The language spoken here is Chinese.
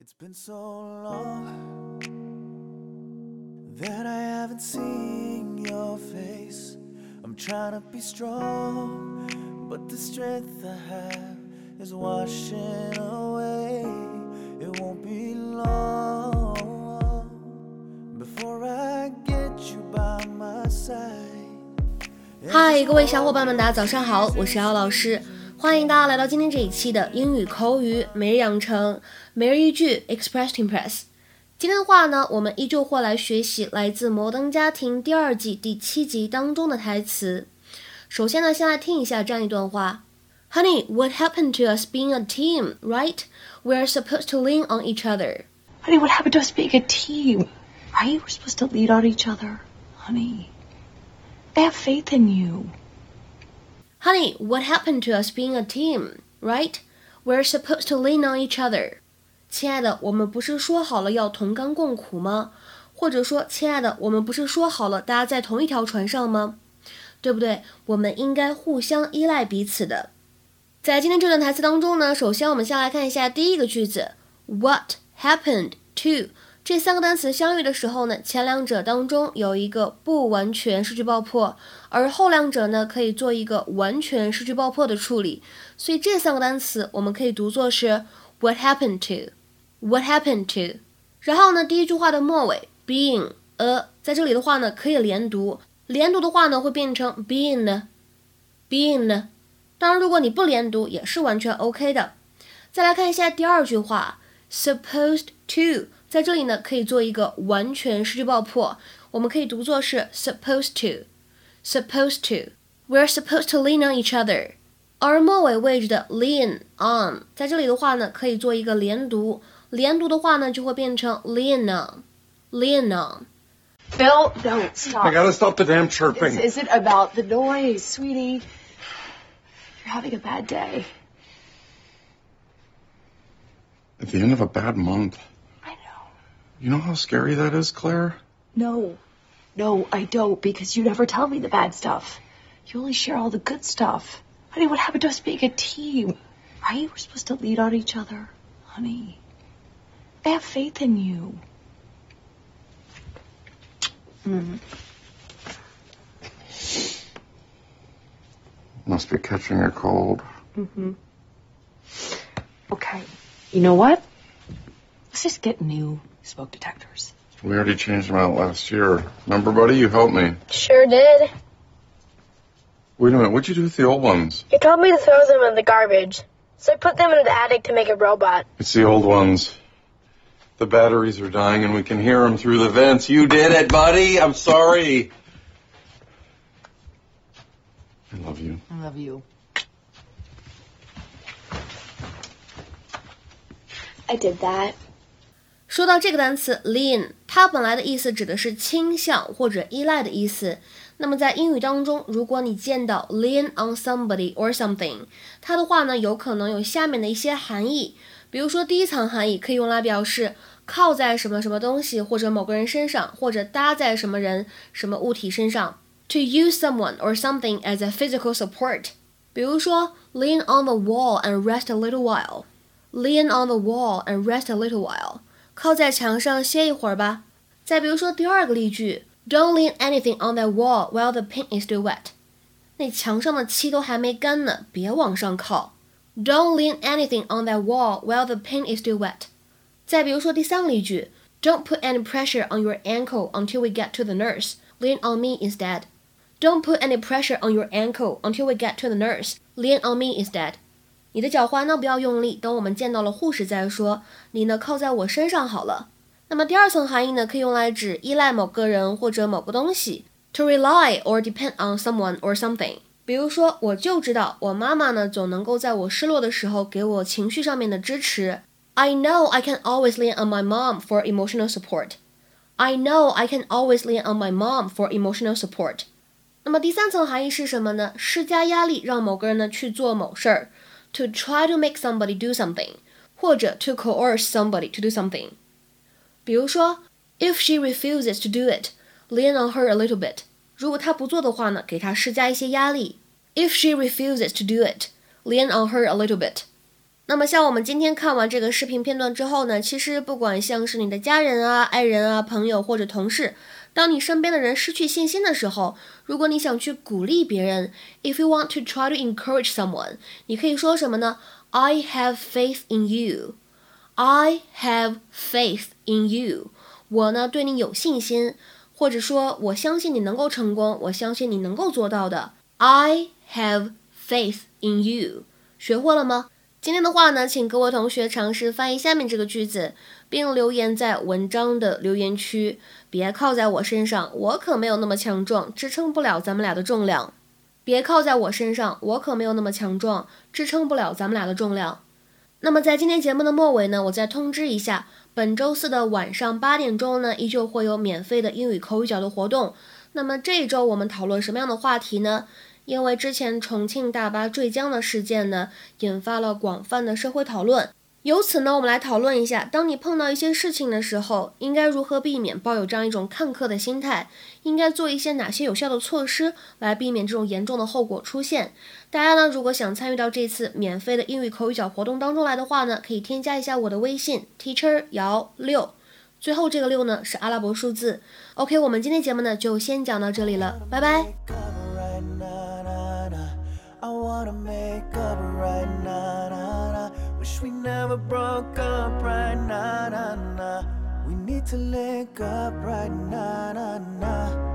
It's been so long that I haven't seen your face. I'm trying to be strong, but the strength I have is washing away. It won't be long before I get you by my side. 嗨，各位小伙伴们，大家早上好，我是姚老师， 欢迎大家来到今天这一期的英语口语每日养成每日一句 Express Impress。今天的话呢，我们依旧会来学习来自《摩登家庭》第二季第七集当中的台词。首先呢，先来听一下这样一段话：Honey, what happened to us being a team, right? We're supposed to lean on each other. Honey, what happened to us being a team? Right? We're supposed to lean on each other. Honey, I have faith in you. Honey, what happened to us being a team, right? We're supposed to lean on each other. 亲爱的，我们不是说好了要同甘共苦吗？或者说，亲爱的，我们不是说好了大家在同一条船上吗？对不对？我们应该互相依赖彼此的。在今天这段台词当中呢，首先我们先来看一下第一个句子，What happened to 这三个单词相遇的时候呢，前两者当中有一个不完全失去爆破，而后两者呢可以做一个完全失去爆破的处理。所以这三个单词我们可以读作是 What happened to？What happened to？然后呢，第一句话的末尾 being a 在这里的话呢可以连读，连读的话呢会变成 being，being。当然，如果你不连读也是完全 OK 的。再来看一下第二句话，supposed to。在这里呢，可以做一个完全失去爆破，我们可以读作是 supposed to，supposed to。We're supposed to lean on each other。而末尾位置的 lean on，在这里的话呢，可以做一个连读，连读的话呢，就会变成 lean on，lean on。 Bill, no, stop. I gotta stop the damn chirping. This isn't about the noise, sweetie. You're having a bad day. At the end of a bad month. You know how scary that is, Claire? No. No, I don't, because you never tell me the bad stuff. You only share all the good stuff. Honey, what happened to us being a team? Right? We're supposed to lead on each other. Honey, I have faith in you. Mm. Must be catching a cold. Mm-hmm. Okay. You know what? Let's just get new smoke detectors. We already changed them out last year. Remember, buddy? You helped me. Sure did. Wait a minute. What'd you do with the old ones? You told me to throw them in the garbage. So I put them in the attic to make a robot. It's the old ones. The batteries are dying and we can hear them through the vents. You did it, buddy. I'm sorry. I love you. I love you. I did that. 说到这个单词 lean，它本来的意思指的是倾向或者依赖的意思。那么在英语当中，如果你见到 lean on somebody or something，它的话呢，有可能有下面的一些含义。比如说，第一层含义可以用来表示靠在什么什么东西或者某个人身上，或者搭在什么人、什么物体身上。To use someone or something as a physical support，比如说 lean on the wall and rest a little while。Lean on the wall and rest a little while，靠在墙上歇一会儿吧。再比如说第二个例句，Don't lean anything on that wall while the paint is still wet。那墙上的漆都还没干呢，别往上靠。Don't lean anything on that wall while the paint is still wet。再比如说第三个例句，Don't put any pressure on your ankle until we get to the nurse. Lean on me instead. Don't put any pressure on your ankle until we get to the nurse. Lean on me instead. 你的脚踝呢不要用力，等我们见到了护士再说。你呢靠在我身上好了。那么第二层含义呢，可以用来指依赖某个人或者某个东西，to rely or depend on someone or something。比如说，我就知道我妈妈呢总能够在我失落的时候给我情绪上面的支持。I know I can always lean on my mom for emotional support. I know I can always lean on my mom for emotional support. 那么第三层含义是什么呢？施加压力让某个人呢去做某事儿。to try to make somebody do something，或者 to coerce somebody to do something。比如说，If she refuses to do it, lean on her a little bit。如果她不做的话呢，给她施加一些压力。If she refuses to do it, lean on her a little bit。 那么，像我们今天看完这个视频片段之后呢，其实不管像是你的家人啊、爱人啊、朋友或者同事， 当你身边的人失去信心的时候，如果你想去鼓励别人，if you want to try to encourage someone，你可以说什么呢？I have faith in you. I have faith in you. 我呢对你有信心，或者说我相信你能够成功，我相信你能够做到的。I have faith in you. 学会了吗？今天的话呢，请各位同学尝试翻译下面这个句子，并留言在文章的留言区。别靠在我身上，我可没有那么强壮，支撑不了咱们俩的重量。别靠在我身上，我可没有那么强壮，支撑不了咱们俩的重量。那么在今天节目的末尾呢，我再通知一下，本周四的晚上八点钟呢，依旧会有免费的英语口语角的活动。那么这一周我们讨论什么样的话题呢？因为之前重庆大巴坠江的事件呢，引发了广泛的社会讨论。由此呢，我们来讨论一下，当你碰到一些事情的时候，应该如何避免抱有这样一种看客的心态？应该做一些哪些有效的措施来避免这种严重的后果出现？大家呢，如果想参与到这次免费的英语口语角活动当中来的话呢，可以添加一下我的微信 teacher 姚六，最后这个六呢是阿拉伯数字。OK，我们今天节目呢就先讲到这里了，拜拜。Wish we never broke up right now, nah, nah. We need to link up right now, nah, nah.